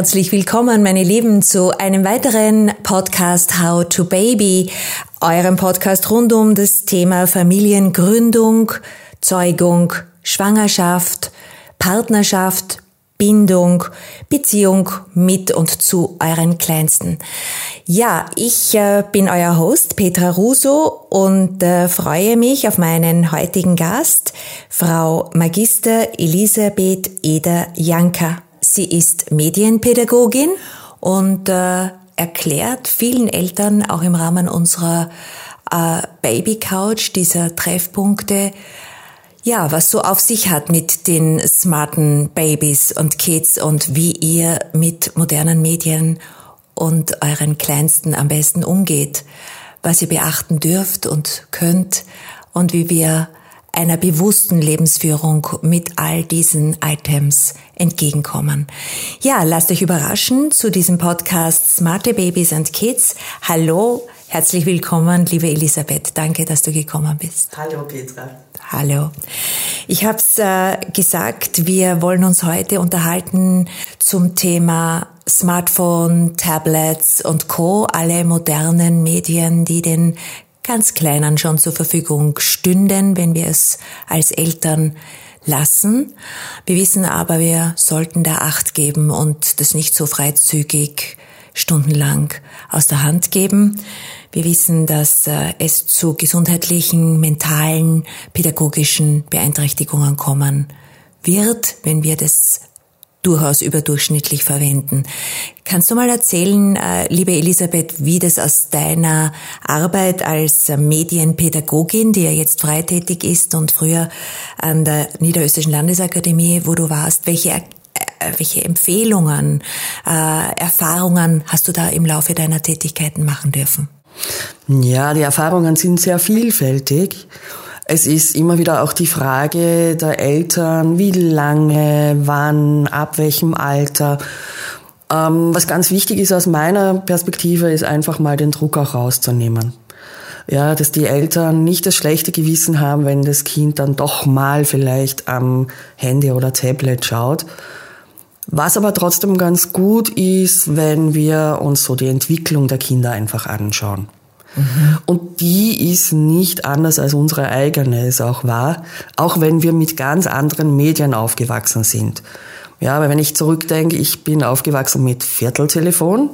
Herzlich willkommen, meine Lieben, zu einem weiteren Podcast How to Baby, eurem Podcast rund um das Thema Familiengründung, Zeugung, Schwangerschaft, Partnerschaft, Bindung, Beziehung mit und zu euren Kleinsten. Ja, ich äh, bin euer Host Petra Russo und äh, freue mich auf meinen heutigen Gast, Frau Magister Elisabeth Eder Janka. Sie ist Medienpädagogin und äh, erklärt vielen Eltern auch im Rahmen unserer äh, Baby Couch, dieser Treffpunkte, ja, was so auf sich hat mit den smarten Babys und Kids und wie ihr mit modernen Medien und euren Kleinsten am besten umgeht, was ihr beachten dürft und könnt und wie wir einer bewussten Lebensführung mit all diesen Items entgegenkommen. Ja, lasst euch überraschen zu diesem Podcast Smarte Babies and Kids. Hallo, herzlich willkommen, liebe Elisabeth. Danke, dass du gekommen bist. Hallo, Petra. Hallo. Ich habe es äh, gesagt, wir wollen uns heute unterhalten zum Thema Smartphone, Tablets und Co, alle modernen Medien, die den ganz Kleinen schon zur Verfügung stünden, wenn wir es als Eltern lassen. Wir wissen aber, wir sollten da Acht geben und das nicht so freizügig stundenlang aus der Hand geben. Wir wissen, dass äh, es zu gesundheitlichen, mentalen, pädagogischen Beeinträchtigungen kommen wird, wenn wir das durchaus überdurchschnittlich verwenden. Kannst du mal erzählen, äh, liebe Elisabeth, wie das aus deiner Arbeit als Medienpädagogin, die ja jetzt freitätig ist und früher an der Niederösterreichischen Landesakademie, wo du warst, welche äh, welche Empfehlungen, Erfahrungen hast du da im Laufe deiner Tätigkeiten machen dürfen? Ja, die Erfahrungen sind sehr vielfältig. Es ist immer wieder auch die Frage der Eltern, wie lange, wann, ab welchem Alter. Ähm, was ganz wichtig ist aus meiner Perspektive, ist einfach mal den Druck auch rauszunehmen. Ja, dass die Eltern nicht das schlechte Gewissen haben, wenn das Kind dann doch mal vielleicht am Handy oder Tablet schaut. Was aber trotzdem ganz gut ist, wenn wir uns so die Entwicklung der Kinder einfach anschauen. Mhm. Und die ist nicht anders als unsere eigene es auch war, auch wenn wir mit ganz anderen Medien aufgewachsen sind. Ja, aber wenn ich zurückdenke, ich bin aufgewachsen mit Vierteltelefon.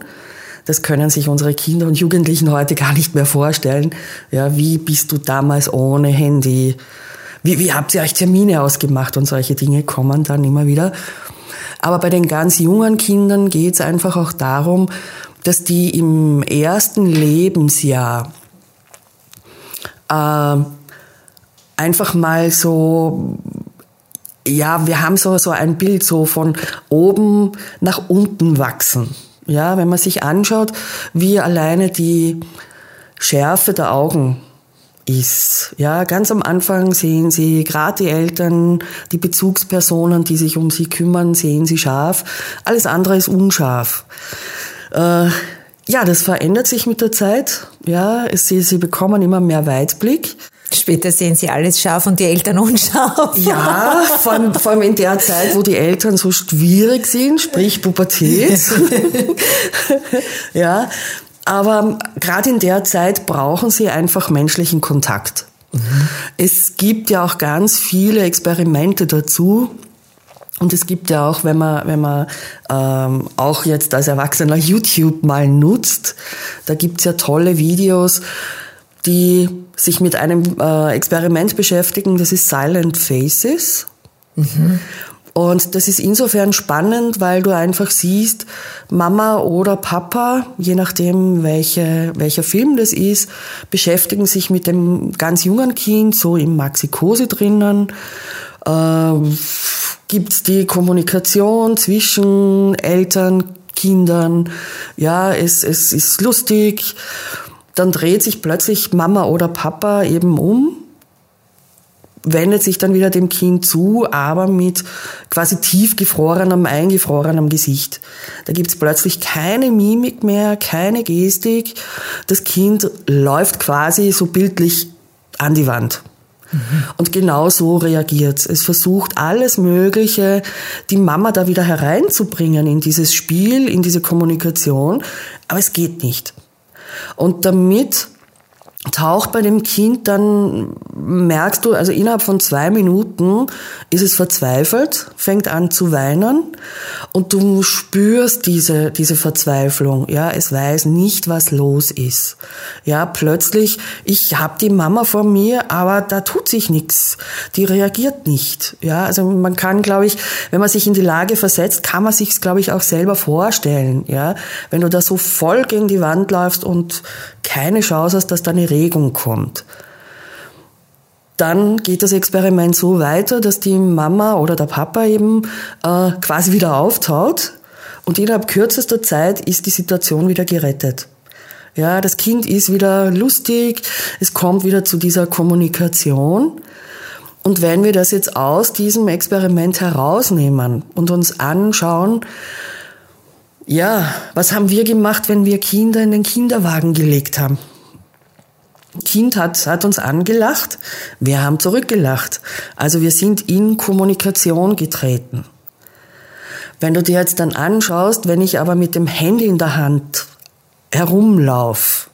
Das können sich unsere Kinder und Jugendlichen heute gar nicht mehr vorstellen. Ja, wie bist du damals ohne Handy? Wie, wie habt ihr euch Termine ausgemacht und solche Dinge kommen dann immer wieder. Aber bei den ganz jungen Kindern geht es einfach auch darum, dass die im ersten Lebensjahr äh, einfach mal so ja, wir haben so, so ein Bild so von oben nach unten wachsen. Ja, wenn man sich anschaut, wie alleine die Schärfe der Augen ist. Ja, ganz am Anfang sehen Sie gerade die Eltern, die Bezugspersonen, die sich um Sie kümmern, sehen Sie scharf. Alles andere ist unscharf. Äh, ja, das verändert sich mit der Zeit. Ja, sie, sie bekommen immer mehr Weitblick. Später sehen sie alles scharf und die Eltern unscharf. Ja, vor allem, vor allem in der Zeit, wo die Eltern so schwierig sind, sprich Pubertät. ja, aber gerade in der Zeit brauchen sie einfach menschlichen Kontakt. Mhm. Es gibt ja auch ganz viele Experimente dazu. Und es gibt ja auch, wenn man, wenn man ähm, auch jetzt als Erwachsener YouTube mal nutzt, da gibt's ja tolle Videos, die sich mit einem äh, Experiment beschäftigen, das ist Silent Faces. Mhm. Und das ist insofern spannend, weil du einfach siehst, Mama oder Papa, je nachdem welche, welcher Film das ist, beschäftigen sich mit dem ganz jungen Kind, so im Maxikose drinnen. Äh, gibt's die Kommunikation zwischen Eltern, Kindern. Ja, es, es ist lustig. Dann dreht sich plötzlich Mama oder Papa eben um wendet sich dann wieder dem Kind zu, aber mit quasi tiefgefrorenem, eingefrorenem Gesicht. Da gibt's plötzlich keine Mimik mehr, keine Gestik. Das Kind läuft quasi so bildlich an die Wand. Und genau so reagiert es. versucht alles Mögliche, die Mama da wieder hereinzubringen in dieses Spiel, in diese Kommunikation, aber es geht nicht. Und damit taucht bei dem Kind dann, merkst du, also innerhalb von zwei Minuten ist es verzweifelt, fängt an zu weinen und du spürst diese, diese Verzweiflung. Ja, es weiß nicht, was los ist. Ja, plötzlich, ich habe die Mama vor mir, aber da tut sich nichts. Die reagiert nicht. Ja, also man kann, glaube ich, wenn man sich in die Lage versetzt, kann man sich glaube ich, auch selber vorstellen. Ja, wenn du da so voll gegen die Wand läufst und keine Chance hast, dass da eine Regung kommt. Dann geht das Experiment so weiter, dass die Mama oder der Papa eben äh, quasi wieder auftaut und innerhalb kürzester Zeit ist die Situation wieder gerettet. Ja, das Kind ist wieder lustig, es kommt wieder zu dieser Kommunikation. Und wenn wir das jetzt aus diesem Experiment herausnehmen und uns anschauen, ja, was haben wir gemacht, wenn wir Kinder in den Kinderwagen gelegt haben? Kind hat, hat uns angelacht, wir haben zurückgelacht. Also wir sind in Kommunikation getreten. Wenn du dir jetzt dann anschaust, wenn ich aber mit dem Handy in der Hand herumlauf,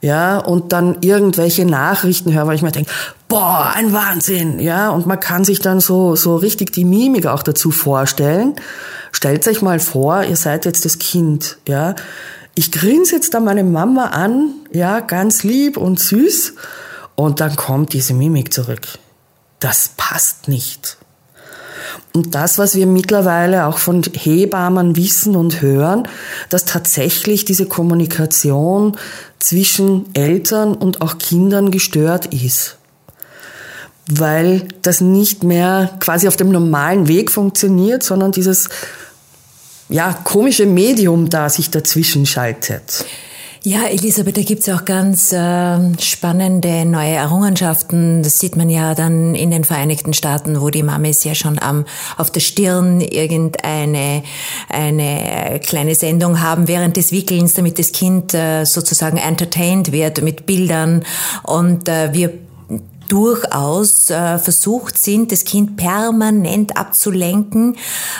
ja, und dann irgendwelche Nachrichten höre, weil ich mir denke, boah, ein Wahnsinn, ja, und man kann sich dann so, so richtig die Mimik auch dazu vorstellen. Stellt euch mal vor, ihr seid jetzt das Kind, ja. Ich grinse jetzt da meine Mama an, ja, ganz lieb und süß, und dann kommt diese Mimik zurück. Das passt nicht. Und das, was wir mittlerweile auch von Hebammen wissen und hören, dass tatsächlich diese Kommunikation zwischen Eltern und auch Kindern gestört ist weil das nicht mehr quasi auf dem normalen Weg funktioniert, sondern dieses ja, komische Medium da sich dazwischen schaltet. Ja, Elisabeth, da gibt's auch ganz äh, spannende neue Errungenschaften. Das sieht man ja dann in den Vereinigten Staaten, wo die Mamis ja schon am, auf der Stirn irgendeine eine kleine Sendung haben während des Wickelns, damit das Kind äh, sozusagen entertained wird mit Bildern. Und äh, wir durchaus äh, versucht sind, das Kind permanent abzulenken.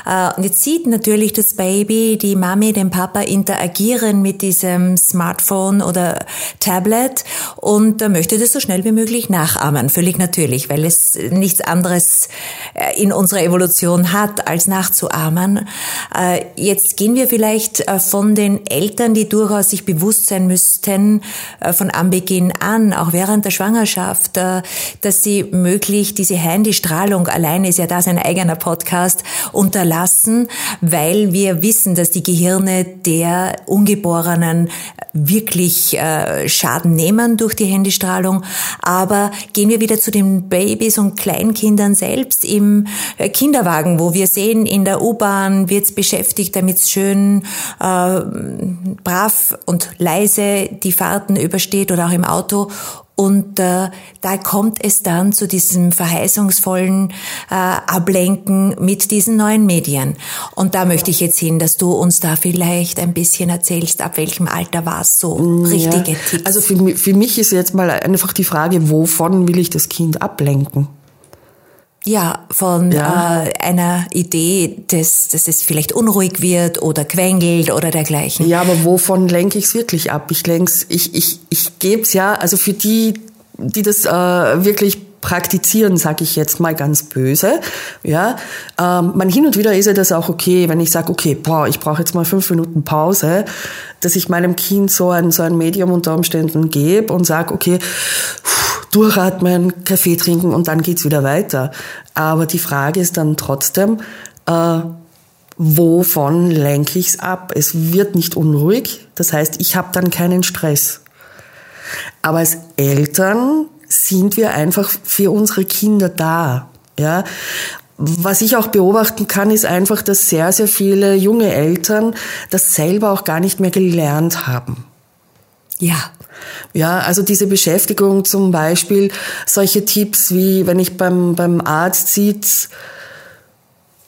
Äh, und jetzt sieht natürlich das Baby, die Mami, den Papa interagieren mit diesem Smartphone oder Tablet und äh, möchte das so schnell wie möglich nachahmen. Völlig natürlich, weil es nichts anderes äh, in unserer Evolution hat, als nachzuahmen. Äh, jetzt gehen wir vielleicht äh, von den Eltern, die durchaus sich bewusst sein müssten, von Anbeginn an, auch während der Schwangerschaft, dass sie möglich diese Handystrahlung, alleine ist ja da sein eigener Podcast, unterlassen, weil wir wissen, dass die Gehirne der Ungeborenen wirklich äh, Schaden nehmen durch die Handystrahlung. Aber gehen wir wieder zu den Babys und Kleinkindern selbst im äh, Kinderwagen, wo wir sehen, in der U-Bahn wird es beschäftigt, damit es schön äh, brav und leise die Fahrten übersteht oder auch im Auto. Und äh, da kommt es dann zu diesem verheißungsvollen äh, Ablenken mit diesen neuen Medien. Und da möchte ich jetzt hin, dass du uns da vielleicht ein bisschen erzählst, ab welchem Alter war es so richtige ja. Tipps. Also für, für mich ist jetzt mal einfach die Frage, wovon will ich das Kind ablenken? Ja, von ja. Äh, einer Idee, dass, dass es vielleicht unruhig wird oder quengelt oder dergleichen. Ja, aber wovon lenke ich es wirklich ab? Ich lenk's, ich, ich, ich gebe es ja, also für die, die das äh, wirklich praktizieren, sage ich jetzt mal ganz böse. Ja, ähm, man hin und wieder ist ja das auch okay, wenn ich sage, okay, boah, ich brauche jetzt mal fünf Minuten Pause, dass ich meinem Kind so ein so ein Medium unter Umständen gebe und sage, okay, durchatmen, Kaffee trinken und dann geht's wieder weiter. Aber die Frage ist dann trotzdem, äh, wovon lenke ich's ab? Es wird nicht unruhig, das heißt, ich habe dann keinen Stress. Aber als Eltern sind wir einfach für unsere Kinder da. Ja, was ich auch beobachten kann, ist einfach, dass sehr, sehr viele junge Eltern das selber auch gar nicht mehr gelernt haben. Ja. Ja, also diese Beschäftigung zum Beispiel, solche Tipps wie, wenn ich beim, beim Arzt sitze,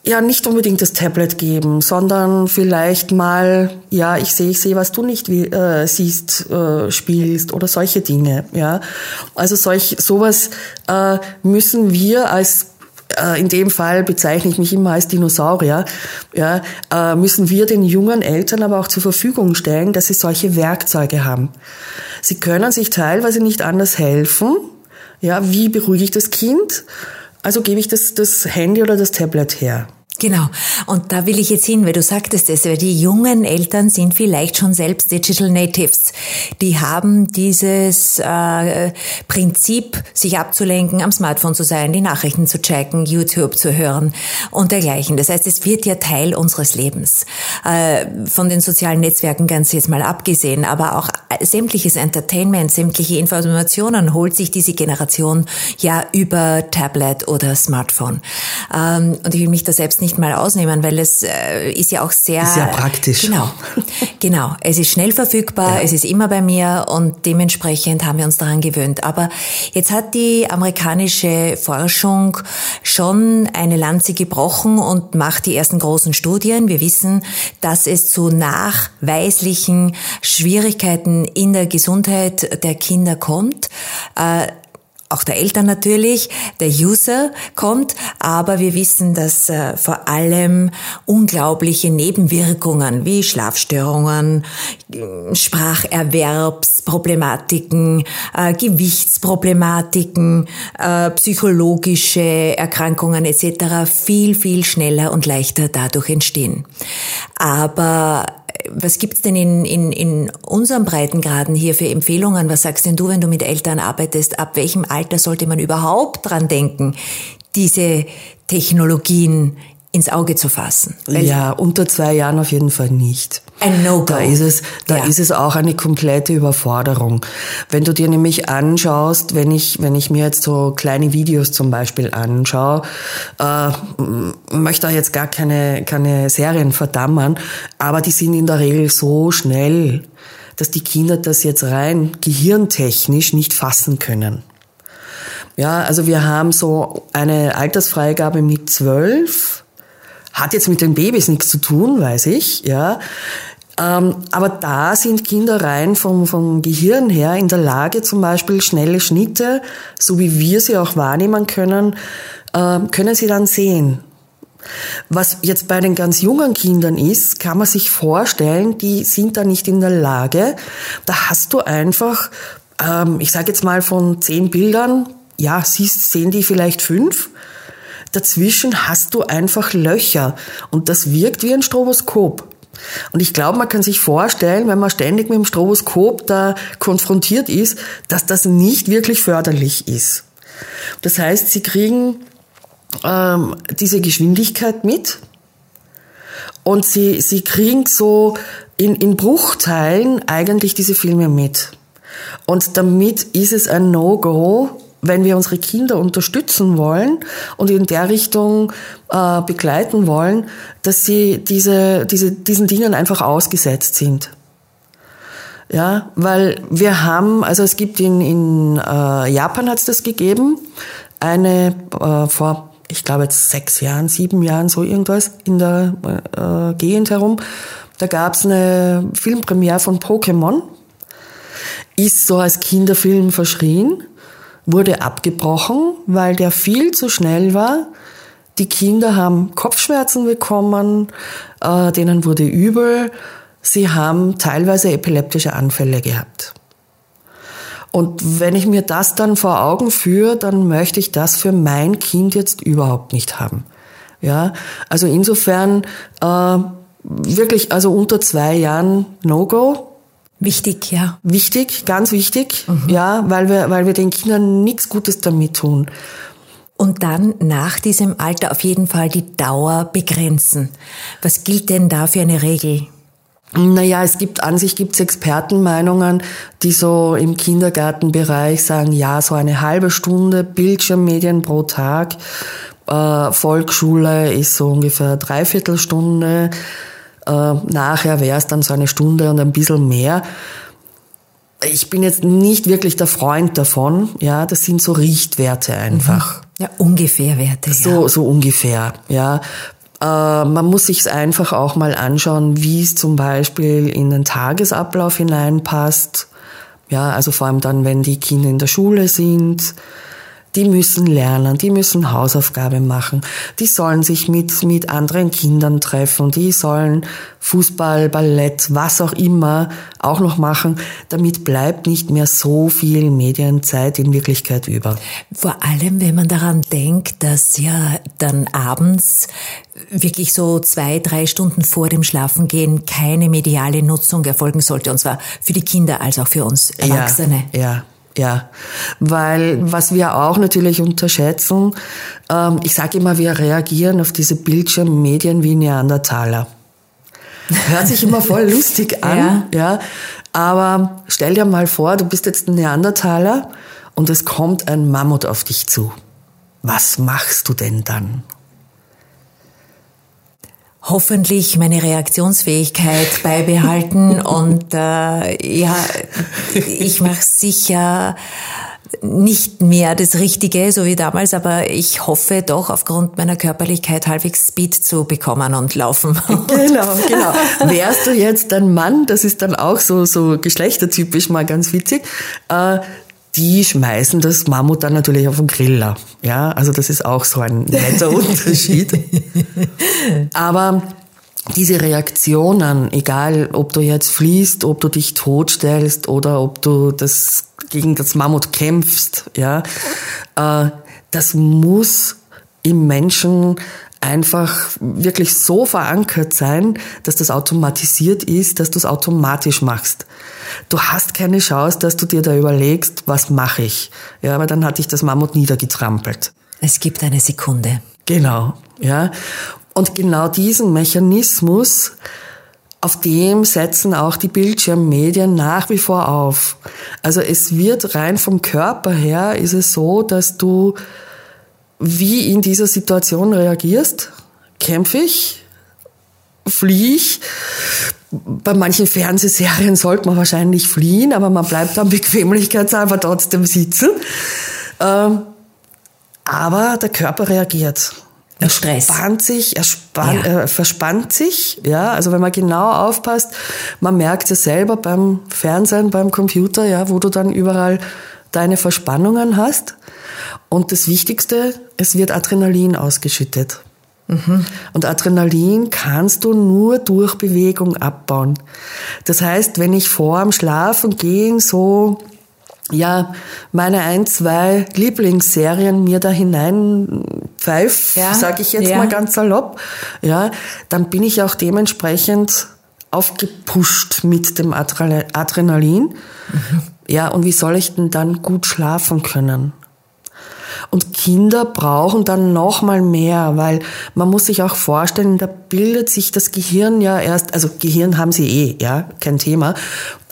ja nicht unbedingt das Tablet geben, sondern vielleicht mal, ja, ich sehe, ich sehe, was du nicht äh, siehst, äh, spielst oder solche Dinge, ja. Also solch sowas äh, müssen wir als äh, in dem Fall bezeichne ich mich immer als Dinosaurier, ja, äh, müssen wir den jungen Eltern aber auch zur Verfügung stellen, dass sie solche Werkzeuge haben. Sie können sich teilweise nicht anders helfen. Ja, wie beruhige ich das Kind? Also gebe ich das, das Handy oder das Tablet her. Genau. Und da will ich jetzt hin, weil du sagtest es, weil die jungen Eltern sind vielleicht schon selbst Digital Natives. Die haben dieses äh, Prinzip, sich abzulenken, am Smartphone zu sein, die Nachrichten zu checken, YouTube zu hören und dergleichen. Das heißt, es wird ja Teil unseres Lebens. Äh, von den sozialen Netzwerken ganz jetzt mal abgesehen, aber auch sämtliches Entertainment, sämtliche Informationen holt sich diese Generation ja über Tablet oder Smartphone. Ähm, und ich will mich da selbst nicht nicht mal ausnehmen, weil es äh, ist ja auch sehr... Sehr praktisch. Genau, genau. Es ist schnell verfügbar, ja. es ist immer bei mir und dementsprechend haben wir uns daran gewöhnt. Aber jetzt hat die amerikanische Forschung schon eine Lanze gebrochen und macht die ersten großen Studien. Wir wissen, dass es zu nachweislichen Schwierigkeiten in der Gesundheit der Kinder kommt. Äh, auch der Eltern natürlich, der User kommt, aber wir wissen, dass äh, vor allem unglaubliche Nebenwirkungen wie Schlafstörungen, Spracherwerbsproblematiken, äh, Gewichtsproblematiken, äh, psychologische Erkrankungen etc. viel, viel schneller und leichter dadurch entstehen. Aber was gibt's denn in, in, in unserem Breitengraden hier für Empfehlungen? Was sagst denn du, wenn du mit Eltern arbeitest? Ab welchem Alter sollte man überhaupt dran denken, diese Technologien ins Auge zu fassen. Weil ja, unter zwei Jahren auf jeden Fall nicht. Ein No-Go. Da ist es, da ja. ist es auch eine komplette Überforderung. Wenn du dir nämlich anschaust, wenn ich, wenn ich mir jetzt so kleine Videos zum Beispiel anschaue, äh, möchte da jetzt gar keine, keine Serien verdammen, aber die sind in der Regel so schnell, dass die Kinder das jetzt rein gehirntechnisch nicht fassen können. Ja, also wir haben so eine Altersfreigabe mit zwölf hat jetzt mit den Babys nichts zu tun, weiß ich, ja. Ähm, aber da sind Kinder rein vom, vom Gehirn her in der Lage, zum Beispiel schnelle Schnitte, so wie wir sie auch wahrnehmen können, äh, können sie dann sehen. Was jetzt bei den ganz jungen Kindern ist, kann man sich vorstellen, die sind da nicht in der Lage. Da hast du einfach, ähm, ich sage jetzt mal von zehn Bildern, ja, siehst, sehen die vielleicht fünf Dazwischen hast du einfach Löcher und das wirkt wie ein Stroboskop. Und ich glaube, man kann sich vorstellen, wenn man ständig mit dem Stroboskop da konfrontiert ist, dass das nicht wirklich förderlich ist. Das heißt, sie kriegen ähm, diese Geschwindigkeit mit und sie, sie kriegen so in, in Bruchteilen eigentlich diese Filme mit. Und damit ist es ein No-Go, wenn wir unsere Kinder unterstützen wollen und in der Richtung äh, begleiten wollen, dass sie diese, diese, diesen Dingen einfach ausgesetzt sind. Ja, weil wir haben, also es gibt in, in äh, Japan hat es das gegeben, eine äh, vor, ich glaube jetzt sechs Jahren, sieben Jahren, so irgendwas in der äh, Gegend herum. Da gab es eine Filmpremiere von Pokémon, ist so als Kinderfilm verschrien wurde abgebrochen, weil der viel zu schnell war. Die Kinder haben Kopfschmerzen bekommen, äh, denen wurde übel, sie haben teilweise epileptische Anfälle gehabt. Und wenn ich mir das dann vor Augen führe, dann möchte ich das für mein Kind jetzt überhaupt nicht haben. Ja, also insofern äh, wirklich, also unter zwei Jahren No-Go. Wichtig, ja. Wichtig, ganz wichtig, mhm. ja, weil wir, weil wir den Kindern nichts Gutes damit tun. Und dann nach diesem Alter auf jeden Fall die Dauer begrenzen. Was gilt denn da für eine Regel? Naja, es gibt an sich gibt's Expertenmeinungen, die so im Kindergartenbereich sagen, ja, so eine halbe Stunde Bildschirmmedien pro Tag. Äh, Volksschule ist so ungefähr dreiviertel Stunde. Äh, nachher wäre es dann so eine Stunde und ein bisschen mehr. Ich bin jetzt nicht wirklich der Freund davon. Ja, das sind so Richtwerte einfach. Mhm. Ja, ungefähr Werte. So, ja. so ungefähr, ja. Äh, man muss sich einfach auch mal anschauen, wie es zum Beispiel in den Tagesablauf hineinpasst. Ja, also vor allem dann, wenn die Kinder in der Schule sind die müssen lernen, die müssen Hausaufgaben machen, die sollen sich mit, mit anderen Kindern treffen, die sollen Fußball, Ballett, was auch immer auch noch machen. Damit bleibt nicht mehr so viel Medienzeit in Wirklichkeit über. Vor allem, wenn man daran denkt, dass ja dann abends wirklich so zwei, drei Stunden vor dem Schlafengehen keine mediale Nutzung erfolgen sollte, und zwar für die Kinder als auch für uns Erwachsene. Ja, ja. Ja, weil was wir auch natürlich unterschätzen, ähm, ich sage immer, wir reagieren auf diese Bildschirmmedien wie Neandertaler. Hört sich immer voll lustig an, ja. ja. Aber stell dir mal vor, du bist jetzt ein Neandertaler und es kommt ein Mammut auf dich zu. Was machst du denn dann? Hoffentlich meine Reaktionsfähigkeit beibehalten und äh, ja, ich mache sicher nicht mehr das Richtige, so wie damals, aber ich hoffe doch aufgrund meiner Körperlichkeit halbwegs Speed zu bekommen und laufen. Genau, genau. Wärst du jetzt ein Mann, das ist dann auch so, so geschlechtertypisch mal ganz witzig, äh, die schmeißen das Mammut dann natürlich auf den Griller. Ja, also das ist auch so ein netter Unterschied. Aber diese Reaktionen, egal ob du jetzt fließt, ob du dich totstellst oder ob du das gegen das Mammut kämpfst, ja, äh, das muss im Menschen einfach wirklich so verankert sein, dass das automatisiert ist, dass du es automatisch machst. Du hast keine Chance, dass du dir da überlegst, was mache ich. Ja, aber dann hat dich das Mammut niedergetrampelt. Es gibt eine Sekunde. Genau, ja. Und genau diesen Mechanismus, auf dem setzen auch die Bildschirmmedien nach wie vor auf. Also es wird rein vom Körper her, ist es so, dass du wie in dieser Situation reagierst. Kämpfe ich? Fliehe ich? Bei manchen Fernsehserien sollte man wahrscheinlich fliehen, aber man bleibt dann bequemlichkeitshalber trotzdem sitzen. Ähm, aber der Körper reagiert. Er Stress. spannt sich, er spann, ja. äh, verspannt sich. Ja, also wenn man genau aufpasst, man merkt es selber beim Fernsehen, beim Computer, ja, wo du dann überall deine Verspannungen hast. Und das Wichtigste, es wird Adrenalin ausgeschüttet. Mhm. Und Adrenalin kannst du nur durch Bewegung abbauen. Das heißt, wenn ich vor dem Schlafen gehen so ja, meine ein, zwei Lieblingsserien mir da hinein pfeif, ja, sage ich jetzt ja. mal ganz salopp, ja, dann bin ich auch dementsprechend aufgepusht mit dem Adrenalin. Mhm. Ja, und wie soll ich denn dann gut schlafen können? Und Kinder brauchen dann noch mal mehr, weil man muss sich auch vorstellen, da bildet sich das Gehirn ja erst, also Gehirn haben sie eh, ja, kein Thema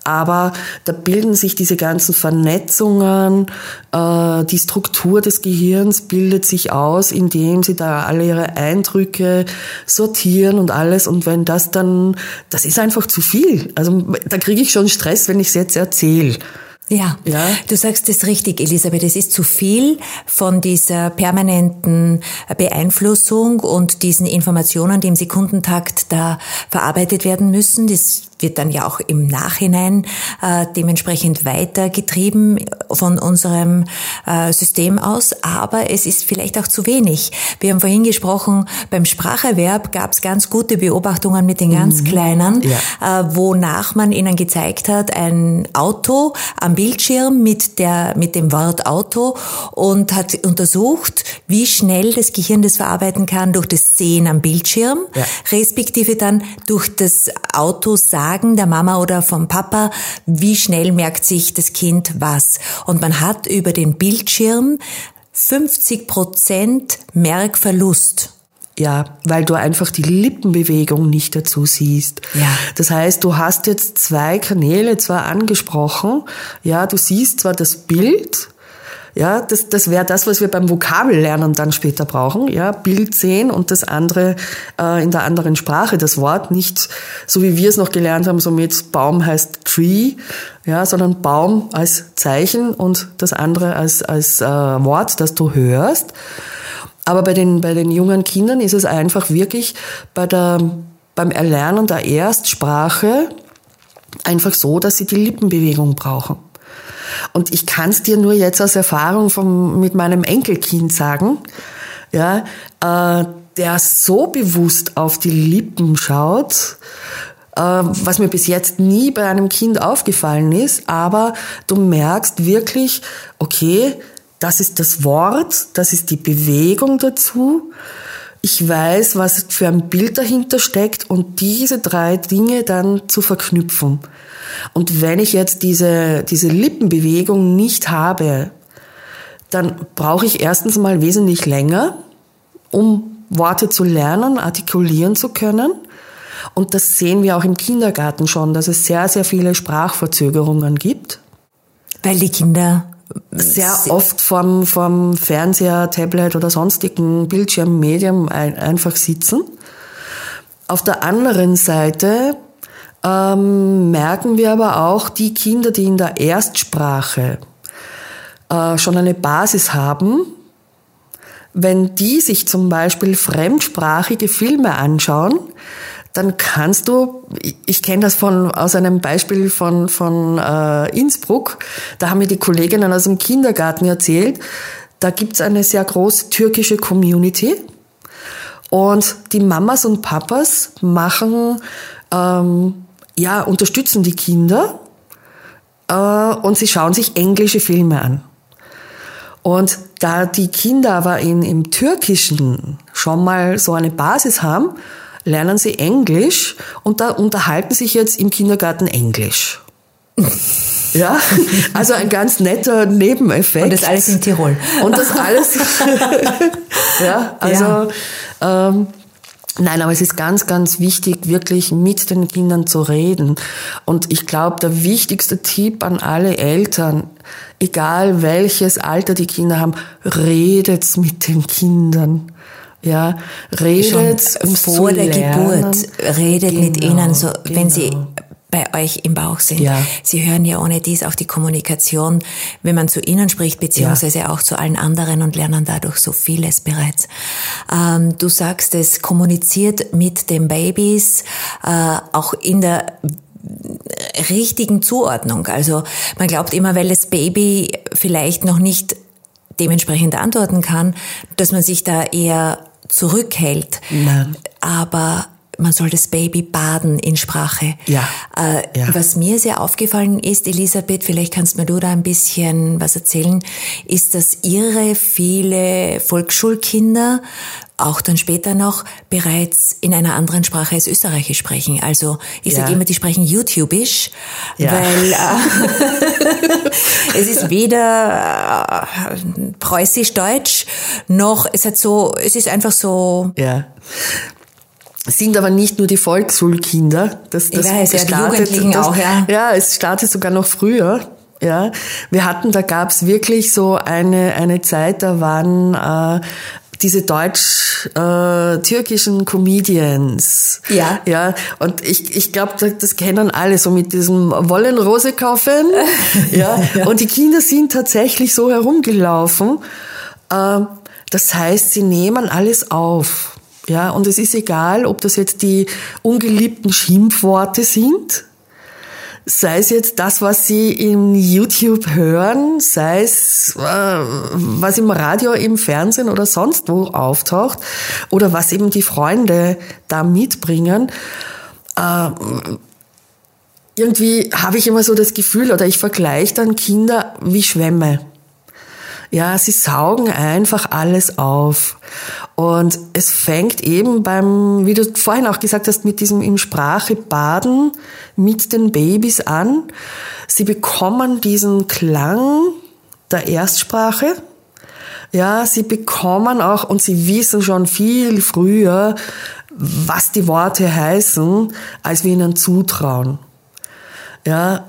aber da bilden sich diese ganzen Vernetzungen, äh, die Struktur des Gehirns bildet sich aus, indem sie da alle ihre Eindrücke sortieren und alles. Und wenn das dann, das ist einfach zu viel. Also da kriege ich schon Stress, wenn ich es jetzt erzähle. Ja, ja, du sagst es richtig, Elisabeth. Es ist zu viel von dieser permanenten Beeinflussung und diesen Informationen, die im Sekundentakt da verarbeitet werden müssen. Das wird dann ja auch im Nachhinein äh, dementsprechend weitergetrieben von unserem äh, System aus, aber es ist vielleicht auch zu wenig. Wir haben vorhin gesprochen, beim Spracherwerb gab es ganz gute Beobachtungen mit den ganz mhm. Kleinen, ja. äh, wonach man ihnen gezeigt hat, ein Auto am Bildschirm mit, der, mit dem Wort Auto und hat untersucht, wie schnell das Gehirn das verarbeiten kann durch das Sehen am Bildschirm, ja. respektive dann durch das Auto sagen, Sagen der Mama oder vom Papa, wie schnell merkt sich das Kind was. Und man hat über den Bildschirm 50 Prozent Merkverlust. Ja, weil du einfach die Lippenbewegung nicht dazu siehst. Ja. Das heißt, du hast jetzt zwei Kanäle zwar angesprochen, ja, du siehst zwar das Bild, ja, das, das wäre das, was wir beim Vokabellernen dann später brauchen. Ja, Bild sehen und das andere äh, in der anderen Sprache, das Wort nicht so wie wir es noch gelernt haben, so mit Baum heißt Tree, ja, sondern Baum als Zeichen und das andere als als äh, Wort, das du hörst. Aber bei den, bei den jungen Kindern ist es einfach wirklich bei der, beim Erlernen der Erstsprache einfach so, dass sie die Lippenbewegung brauchen. Und ich kann es dir nur jetzt aus Erfahrung vom, mit meinem Enkelkind sagen, ja, äh, der so bewusst auf die Lippen schaut, äh, was mir bis jetzt nie bei einem Kind aufgefallen ist, aber du merkst wirklich, okay, das ist das Wort, das ist die Bewegung dazu. Ich weiß, was für ein Bild dahinter steckt und diese drei Dinge dann zu verknüpfen. Und wenn ich jetzt diese, diese Lippenbewegung nicht habe, dann brauche ich erstens mal wesentlich länger, um Worte zu lernen, artikulieren zu können. Und das sehen wir auch im Kindergarten schon, dass es sehr, sehr viele Sprachverzögerungen gibt. Weil die Kinder sehr oft vom, vom Fernseher, Tablet oder sonstigen Bildschirmmedium ein, einfach sitzen. Auf der anderen Seite ähm, merken wir aber auch, die Kinder, die in der Erstsprache äh, schon eine Basis haben, wenn die sich zum Beispiel fremdsprachige Filme anschauen, dann kannst du, ich kenne das von, aus einem Beispiel von, von äh, Innsbruck, da haben mir die Kolleginnen aus dem Kindergarten erzählt, da gibt's eine sehr große türkische Community und die Mamas und Papas machen, ähm, ja, unterstützen die Kinder äh, und sie schauen sich englische Filme an. Und da die Kinder aber in, im Türkischen schon mal so eine Basis haben, lernen sie Englisch und da unterhalten sich jetzt im Kindergarten Englisch. Ja, also ein ganz netter Nebeneffekt. Und das alles in Tirol. Und das alles. ja, also ja. Ähm, Nein, aber es ist ganz, ganz wichtig, wirklich mit den Kindern zu reden. Und ich glaube, der wichtigste Tipp an alle Eltern, egal welches Alter die Kinder haben, redet mit den Kindern. Ja, redet Schon vor der lernen. Geburt, redet genau, mit ihnen, so, genau. wenn sie bei euch im Bauch sind. Ja. Sie hören ja ohne dies auch die Kommunikation, wenn man zu ihnen spricht, beziehungsweise ja. auch zu allen anderen und lernen dadurch so vieles bereits. Ähm, du sagst, es kommuniziert mit den Babys, äh, auch in der richtigen Zuordnung. Also man glaubt immer, weil das Baby vielleicht noch nicht dementsprechend antworten kann, dass man sich da eher zurückhält. Nein. Aber man soll das Baby baden in Sprache. Ja. Äh, ja. Was mir sehr aufgefallen ist, Elisabeth, vielleicht kannst mir du da ein bisschen was erzählen, ist, dass ihre viele Volksschulkinder auch dann später noch bereits in einer anderen Sprache als Österreichisch sprechen. Also ich ja. sage immer, die sprechen YouTubeisch, ja. weil äh, es ist weder äh, preußisch-deutsch noch es hat so, es ist einfach so. Ja sind aber nicht nur die Volksschulkinder. Das, das ich weiß, ja, startet, die Jugendlichen das, auch, ja. Ja, es startet sogar noch früher. Ja, wir hatten, da gab's wirklich so eine eine Zeit, da waren äh, diese deutsch-türkischen äh, Comedians. Ja. Ja, und ich, ich glaube, das kennen alle, so mit diesem Wollen Rose kaufen. ja. ja. Und die Kinder sind tatsächlich so herumgelaufen. Äh, das heißt, sie nehmen alles auf. Ja, und es ist egal, ob das jetzt die ungeliebten Schimpfworte sind, sei es jetzt das, was Sie in YouTube hören, sei es, äh, was im Radio, im Fernsehen oder sonst wo auftaucht, oder was eben die Freunde da mitbringen. Äh, irgendwie habe ich immer so das Gefühl, oder ich vergleiche dann Kinder wie Schwämme. Ja, sie saugen einfach alles auf. Und es fängt eben beim, wie du vorhin auch gesagt hast, mit diesem in Sprache baden mit den Babys an. Sie bekommen diesen Klang der Erstsprache. Ja, sie bekommen auch und sie wissen schon viel früher, was die Worte heißen, als wir ihnen zutrauen. Ja,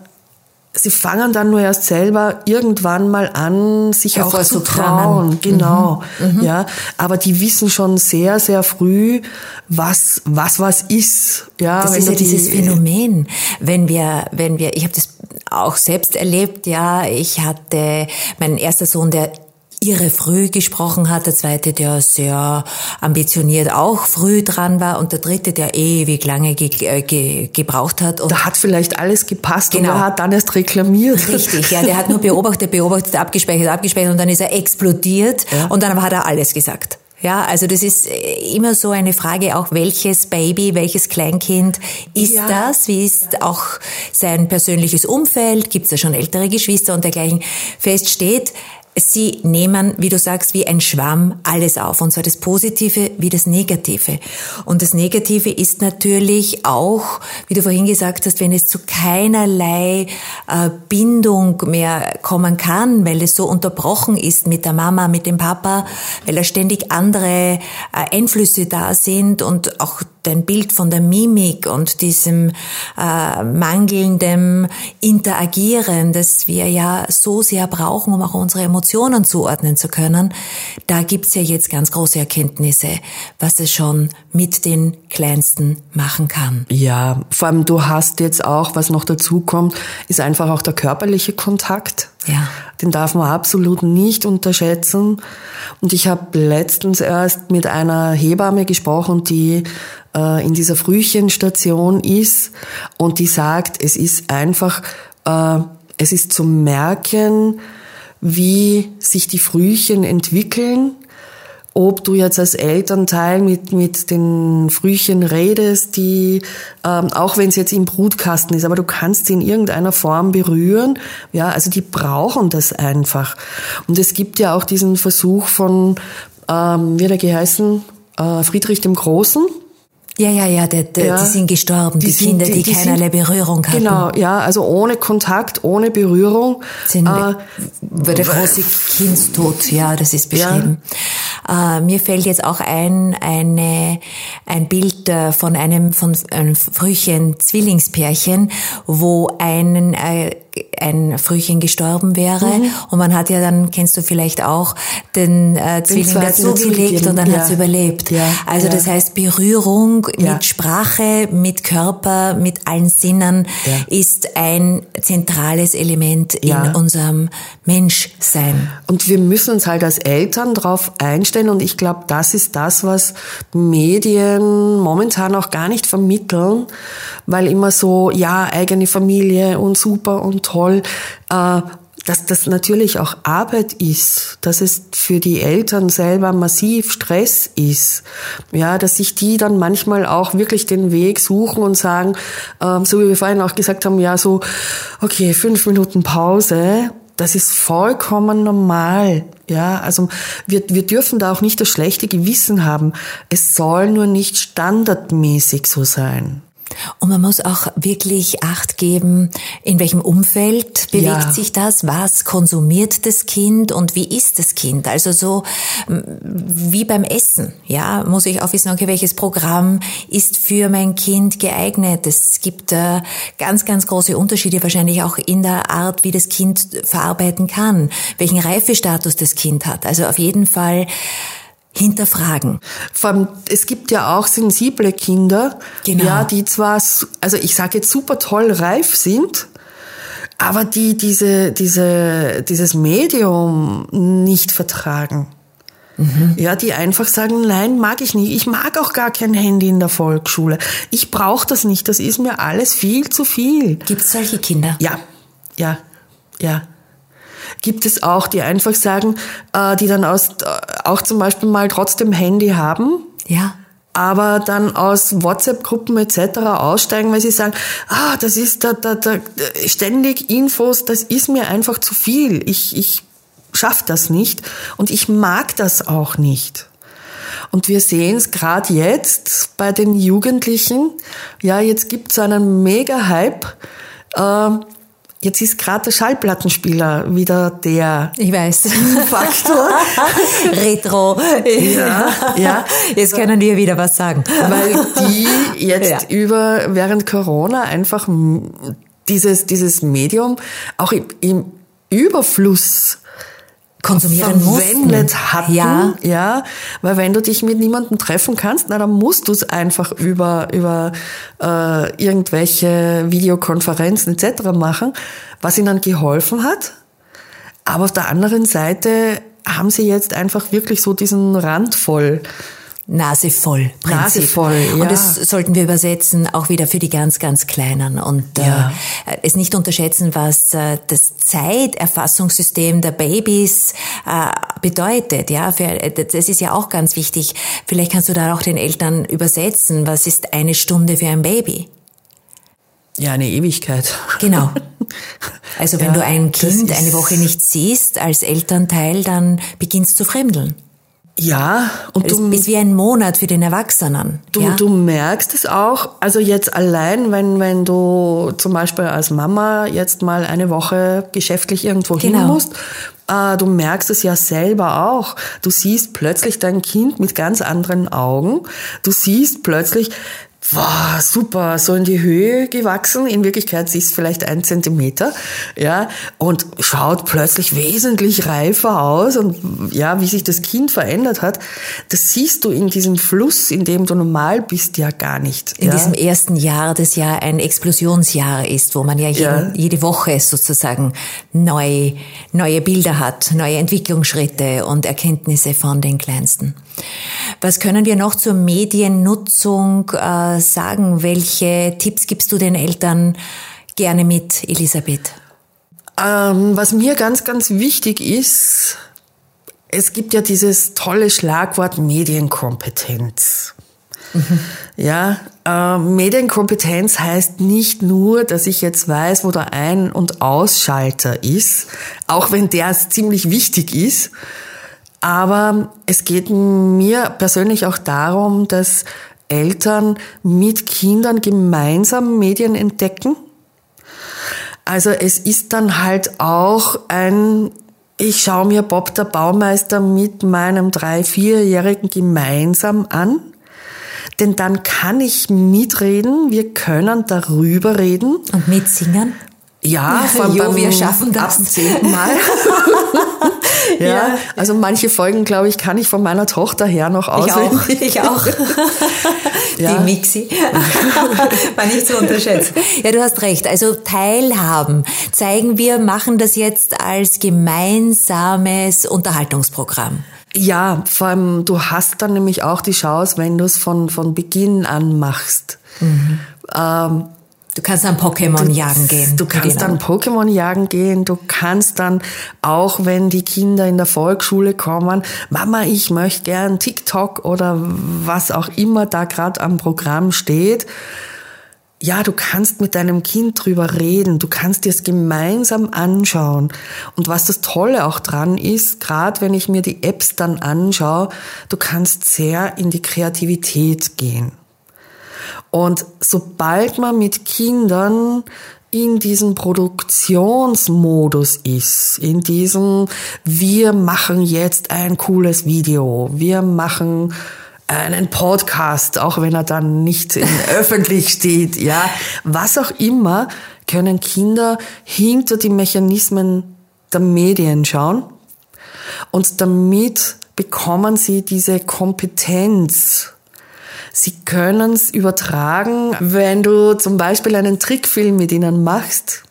sie fangen dann nur erst selber irgendwann mal an, sich auch zu trauen. Genau, mhm. mhm. ja. Aber die wissen schon sehr, sehr früh, was was was ist. Ja, das ist ja die, dieses Phänomen, wenn wir, wenn wir, ich habe das auch selbst erlebt. Ja, ich hatte meinen erster Sohn, der irre früh gesprochen hat, der zweite, der sehr ambitioniert auch früh dran war und der dritte, der ewig lange ge äh, ge gebraucht hat. Und da hat vielleicht alles gepasst genau. und er hat dann erst reklamiert. Richtig, ja, der hat nur beobachtet, beobachtet, abgespeichert, abgespeichert und dann ist er explodiert ja. und dann hat er alles gesagt. Ja, also das ist äh, immer so eine Frage auch, welches Baby, welches Kleinkind ist ja. das? Wie ist auch sein persönliches Umfeld? Gibt es da schon ältere Geschwister und dergleichen? Fest steht, Sie nehmen, wie du sagst, wie ein Schwamm alles auf, und zwar das Positive wie das Negative. Und das Negative ist natürlich auch, wie du vorhin gesagt hast, wenn es zu keinerlei äh, Bindung mehr kommen kann, weil es so unterbrochen ist mit der Mama, mit dem Papa, weil da ständig andere äh, Einflüsse da sind und auch dein Bild von der Mimik und diesem äh, mangelnden Interagieren, das wir ja so sehr brauchen, um auch unsere Emotionen zuordnen zu können, da gibt's ja jetzt ganz große Erkenntnisse, was es schon mit den Kleinsten machen kann. Ja, vor allem du hast jetzt auch, was noch dazu kommt, ist einfach auch der körperliche Kontakt. Ja. Den darf man absolut nicht unterschätzen. Und ich habe letztens erst mit einer Hebamme gesprochen, die äh, in dieser Frühchenstation ist und die sagt, es ist einfach, äh, es ist zu merken, wie sich die Frühchen entwickeln ob du jetzt als Elternteil mit, mit den Frühchen redest, die, ähm, auch wenn es jetzt im Brutkasten ist, aber du kannst sie in irgendeiner Form berühren. Ja, also die brauchen das einfach. Und es gibt ja auch diesen Versuch von, ähm, wie hat er geheißen, äh, Friedrich dem Großen ja, ja, ja, der, der, ja, die sind gestorben, die, die Kinder, sind, die, die, keinerlei Berührung hatten. Genau, ja, also ohne Kontakt, ohne Berührung. Sind, äh, der große Kindstod, ja, das ist beschrieben. Ja. Äh, mir fällt jetzt auch ein, eine, ein Bild äh, von einem, von einem Frühchen Zwillingspärchen, wo einen, äh, ein Frühchen gestorben wäre. Mhm. Und man hat ja dann, kennst du vielleicht auch, den, äh, Zwilling dazugelegt und dann ja. hat es überlebt. Ja. Also ja. das heißt, Berührung mit Sprache, mit Körper, mit allen Sinnen ist ein zentrales Element in unserem Menschsein. Und wir müssen uns halt als Eltern darauf einstellen und ich glaube, das ist das, was Medien momentan auch gar nicht vermitteln, weil immer so, ja, eigene Familie und super und toll, äh, dass das natürlich auch Arbeit ist, dass es für die Eltern selber massiv Stress ist, ja, dass sich die dann manchmal auch wirklich den Weg suchen und sagen, äh, so wie wir vorhin auch gesagt haben, ja, so, okay, fünf Minuten Pause, das ist vollkommen normal. Ja, also wir, wir dürfen da auch nicht das schlechte Gewissen haben. Es soll nur nicht standardmäßig so sein. Und man muss auch wirklich Acht geben, in welchem Umfeld bewegt ja. sich das, was konsumiert das Kind und wie ist das Kind. Also so wie beim Essen, ja, muss ich auch wissen, okay, welches Programm ist für mein Kind geeignet. Es gibt äh, ganz, ganz große Unterschiede wahrscheinlich auch in der Art, wie das Kind verarbeiten kann, welchen Reifestatus das Kind hat. Also auf jeden Fall hinterfragen. Vor allem, es gibt ja auch sensible Kinder, genau. ja, die zwar, also ich sage jetzt super toll reif sind, aber die diese, diese, dieses Medium nicht vertragen. Mhm. Ja, die einfach sagen, nein, mag ich nicht. Ich mag auch gar kein Handy in der Volksschule. Ich brauche das nicht. Das ist mir alles viel zu viel. Gibt es solche Kinder? Ja, ja, ja gibt es auch, die einfach sagen, äh, die dann aus, äh, auch zum Beispiel mal trotzdem Handy haben. Ja aber dann aus WhatsApp-Gruppen etc. aussteigen, weil sie sagen, ah, das ist da, da, da, ständig Infos, das ist mir einfach zu viel. Ich, ich schaff das nicht und ich mag das auch nicht. Und wir sehen es gerade jetzt bei den Jugendlichen. Ja, jetzt gibt es einen Mega-Hype. Äh, Jetzt ist gerade der Schallplattenspieler wieder der ich weiß. Faktor. Retro. Ja, ja. Jetzt können wir wieder was sagen. Weil die jetzt ja. über, während Corona einfach dieses, dieses Medium auch im, im Überfluss konsumieren verwendet mussten. hatten. Ja. ja, weil wenn du dich mit niemandem treffen kannst, na, dann musst du es einfach über, über äh, irgendwelche Videokonferenzen etc. machen, was ihnen dann geholfen hat. Aber auf der anderen Seite haben sie jetzt einfach wirklich so diesen Rand voll. Nase voll. Prinzip. Nase voll, ja. Und das sollten wir übersetzen, auch wieder für die ganz, ganz Kleinen. Und ja. äh, es nicht unterschätzen, was äh, das Zeiterfassungssystem der Babys äh, bedeutet. Ja, für, das ist ja auch ganz wichtig. Vielleicht kannst du da auch den Eltern übersetzen. Was ist eine Stunde für ein Baby? Ja, eine Ewigkeit. Genau. Also wenn ja, du ein Kind eine Woche nicht siehst als Elternteil, dann beginnst du fremdeln. Ja, und du bist wie ein Monat für den Erwachsenen. Du, ja? du merkst es auch, also jetzt allein, wenn, wenn du zum Beispiel als Mama jetzt mal eine Woche geschäftlich irgendwo genau. hin musst, äh, du merkst es ja selber auch. Du siehst plötzlich dein Kind mit ganz anderen Augen. Du siehst plötzlich, wow, super, so in die Höhe gewachsen. In Wirklichkeit siehst vielleicht ein Zentimeter, ja, und schaut plötzlich wesentlich reifer aus und ja, wie sich das Kind verändert hat, das siehst du in diesem Fluss, in dem du normal bist, ja gar nicht. In ja. diesem ersten Jahr, das ja ein Explosionsjahr ist, wo man ja, jeden, ja. jede Woche sozusagen neu, neue Bilder hat, neue Entwicklungsschritte und Erkenntnisse von den Kleinsten. Was können wir noch zur Mediennutzung äh, sagen? Welche Tipps gibst du den Eltern gerne mit, Elisabeth? Ähm, was mir ganz, ganz wichtig ist, es gibt ja dieses tolle Schlagwort Medienkompetenz. Mhm. Ja, äh, Medienkompetenz heißt nicht nur, dass ich jetzt weiß, wo der Ein- und Ausschalter ist, auch wenn der ziemlich wichtig ist, aber es geht mir persönlich auch darum, dass Eltern mit Kindern gemeinsam Medien entdecken. Also es ist dann halt auch ein, ich schaue mir Bob der Baumeister mit meinem drei-, vierjährigen gemeinsam an. Denn dann kann ich mitreden, wir können darüber reden. Und mitsingen? Ja, von jo, wir schaffen das. Ab zehnten Mal. ja, ja, also manche Folgen, glaube ich, kann ich von meiner Tochter her noch auswendig. Ich auch, ich auch. ja. Die Mixi. War nicht zu unterschätzen. Ja, du hast recht. Also teilhaben. Zeigen wir, machen das jetzt als gemeinsames Unterhaltungsprogramm. Ja, vor allem, du hast dann nämlich auch die Chance, wenn du es von, von Beginn an machst. Mhm. Ähm, Du kannst dann Pokémon jagen gehen. Du kannst dann Pokémon jagen gehen. Du kannst dann auch, wenn die Kinder in der Volksschule kommen, Mama, ich möchte gern TikTok oder was auch immer da gerade am Programm steht. Ja, du kannst mit deinem Kind drüber reden. Du kannst dir es gemeinsam anschauen. Und was das Tolle auch dran ist, gerade wenn ich mir die Apps dann anschaue, du kannst sehr in die Kreativität gehen. Und sobald man mit Kindern in diesem Produktionsmodus ist, in diesem, wir machen jetzt ein cooles Video, wir machen einen Podcast, auch wenn er dann nicht öffentlich steht, ja, was auch immer, können Kinder hinter die Mechanismen der Medien schauen. Und damit bekommen sie diese Kompetenz Sie können es übertragen, wenn du zum Beispiel einen Trickfilm mit ihnen machst,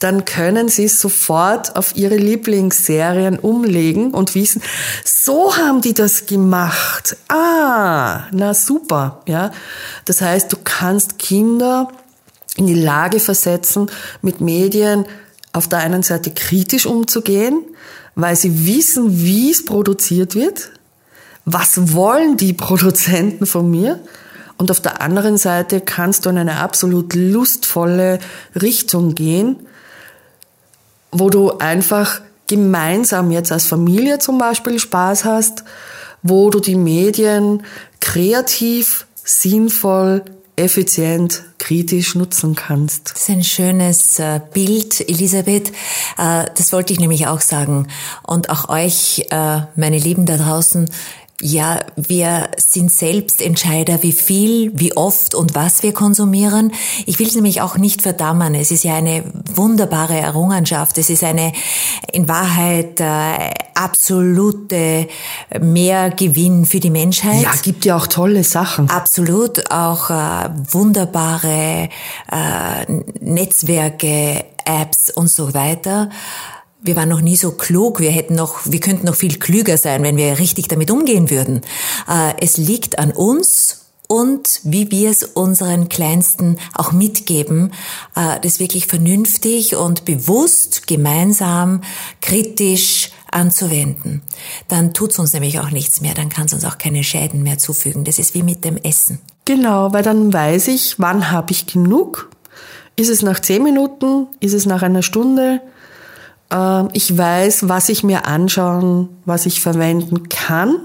dann können sie es sofort auf ihre Lieblingsserien umlegen und wissen, so haben die das gemacht. Ah, na super, ja. Das heißt, du kannst Kinder in die Lage versetzen, mit Medien auf der einen Seite kritisch umzugehen, weil sie wissen, wie es produziert wird, was wollen die Produzenten von mir? Und auf der anderen Seite kannst du in eine absolut lustvolle Richtung gehen, wo du einfach gemeinsam jetzt als Familie zum Beispiel Spaß hast, wo du die Medien kreativ, sinnvoll, effizient, kritisch nutzen kannst. Das ist ein schönes äh, Bild, Elisabeth. Äh, das wollte ich nämlich auch sagen. Und auch euch, äh, meine Lieben da draußen, ja, wir sind selbst Entscheider, wie viel, wie oft und was wir konsumieren. Ich will es nämlich auch nicht verdammen. Es ist ja eine wunderbare Errungenschaft. Es ist eine in Wahrheit äh, absolute Mehrgewinn für die Menschheit. Ja, gibt ja auch tolle Sachen. Absolut, auch äh, wunderbare äh, Netzwerke, Apps und so weiter. Wir waren noch nie so klug, wir hätten noch, wir könnten noch viel klüger sein, wenn wir richtig damit umgehen würden. Äh, es liegt an uns und wie wir es unseren Kleinsten auch mitgeben, äh, das wirklich vernünftig und bewusst, gemeinsam, kritisch anzuwenden. Dann tut es uns nämlich auch nichts mehr, dann kann es uns auch keine Schäden mehr zufügen. Das ist wie mit dem Essen. Genau, weil dann weiß ich, wann habe ich genug. Ist es nach zehn Minuten? Ist es nach einer Stunde? Ähm, ich weiß, was ich mir anschauen, was ich verwenden kann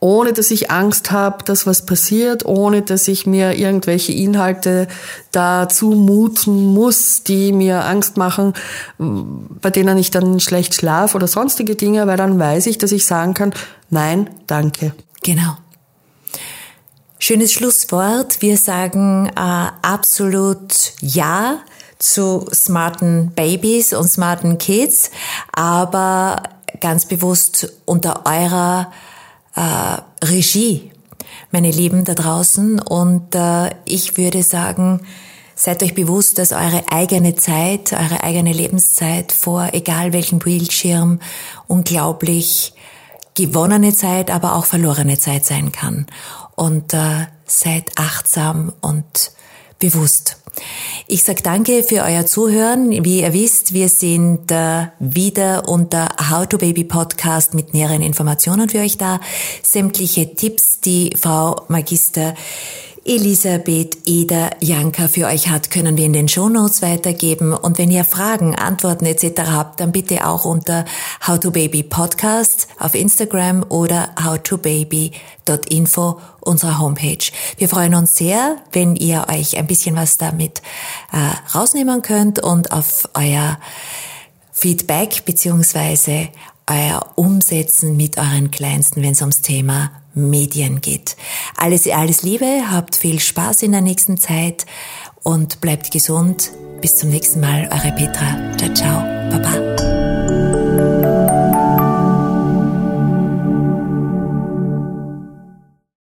ohne dass ich Angst habe, dass was passiert, ohne dass ich mir irgendwelche Inhalte dazu muten muss, die mir Angst machen, bei denen ich dann schlecht schlafe oder sonstige Dinge, weil dann weiß ich, dass ich sagen kann, nein, danke. Genau. Schönes Schlusswort. Wir sagen äh, absolut Ja zu smarten Babys und smarten Kids, aber ganz bewusst unter eurer äh, Regie, meine Lieben da draußen. Und äh, ich würde sagen, seid euch bewusst, dass eure eigene Zeit, eure eigene Lebenszeit vor egal welchem Bildschirm unglaublich gewonnene Zeit, aber auch verlorene Zeit sein kann. Und äh, seid achtsam und bewusst. Ich sage danke für euer Zuhören. Wie ihr wisst, wir sind äh, wieder unter How to Baby Podcast mit näheren Informationen für euch da. Sämtliche Tipps, die Frau Magister Elisabeth Eder Janka für euch hat, können wir in den Shownotes weitergeben. Und wenn ihr Fragen, Antworten etc. habt, dann bitte auch unter How to Baby Podcast auf Instagram oder howtobaby.info unserer Homepage. Wir freuen uns sehr, wenn ihr euch ein bisschen was damit äh, rausnehmen könnt und auf euer Feedback beziehungsweise euer Umsetzen mit euren Kleinsten, wenn es ums Thema Medien geht. Alles, alles Liebe, habt viel Spaß in der nächsten Zeit und bleibt gesund. Bis zum nächsten Mal, eure Petra. Ciao, ciao, Baba.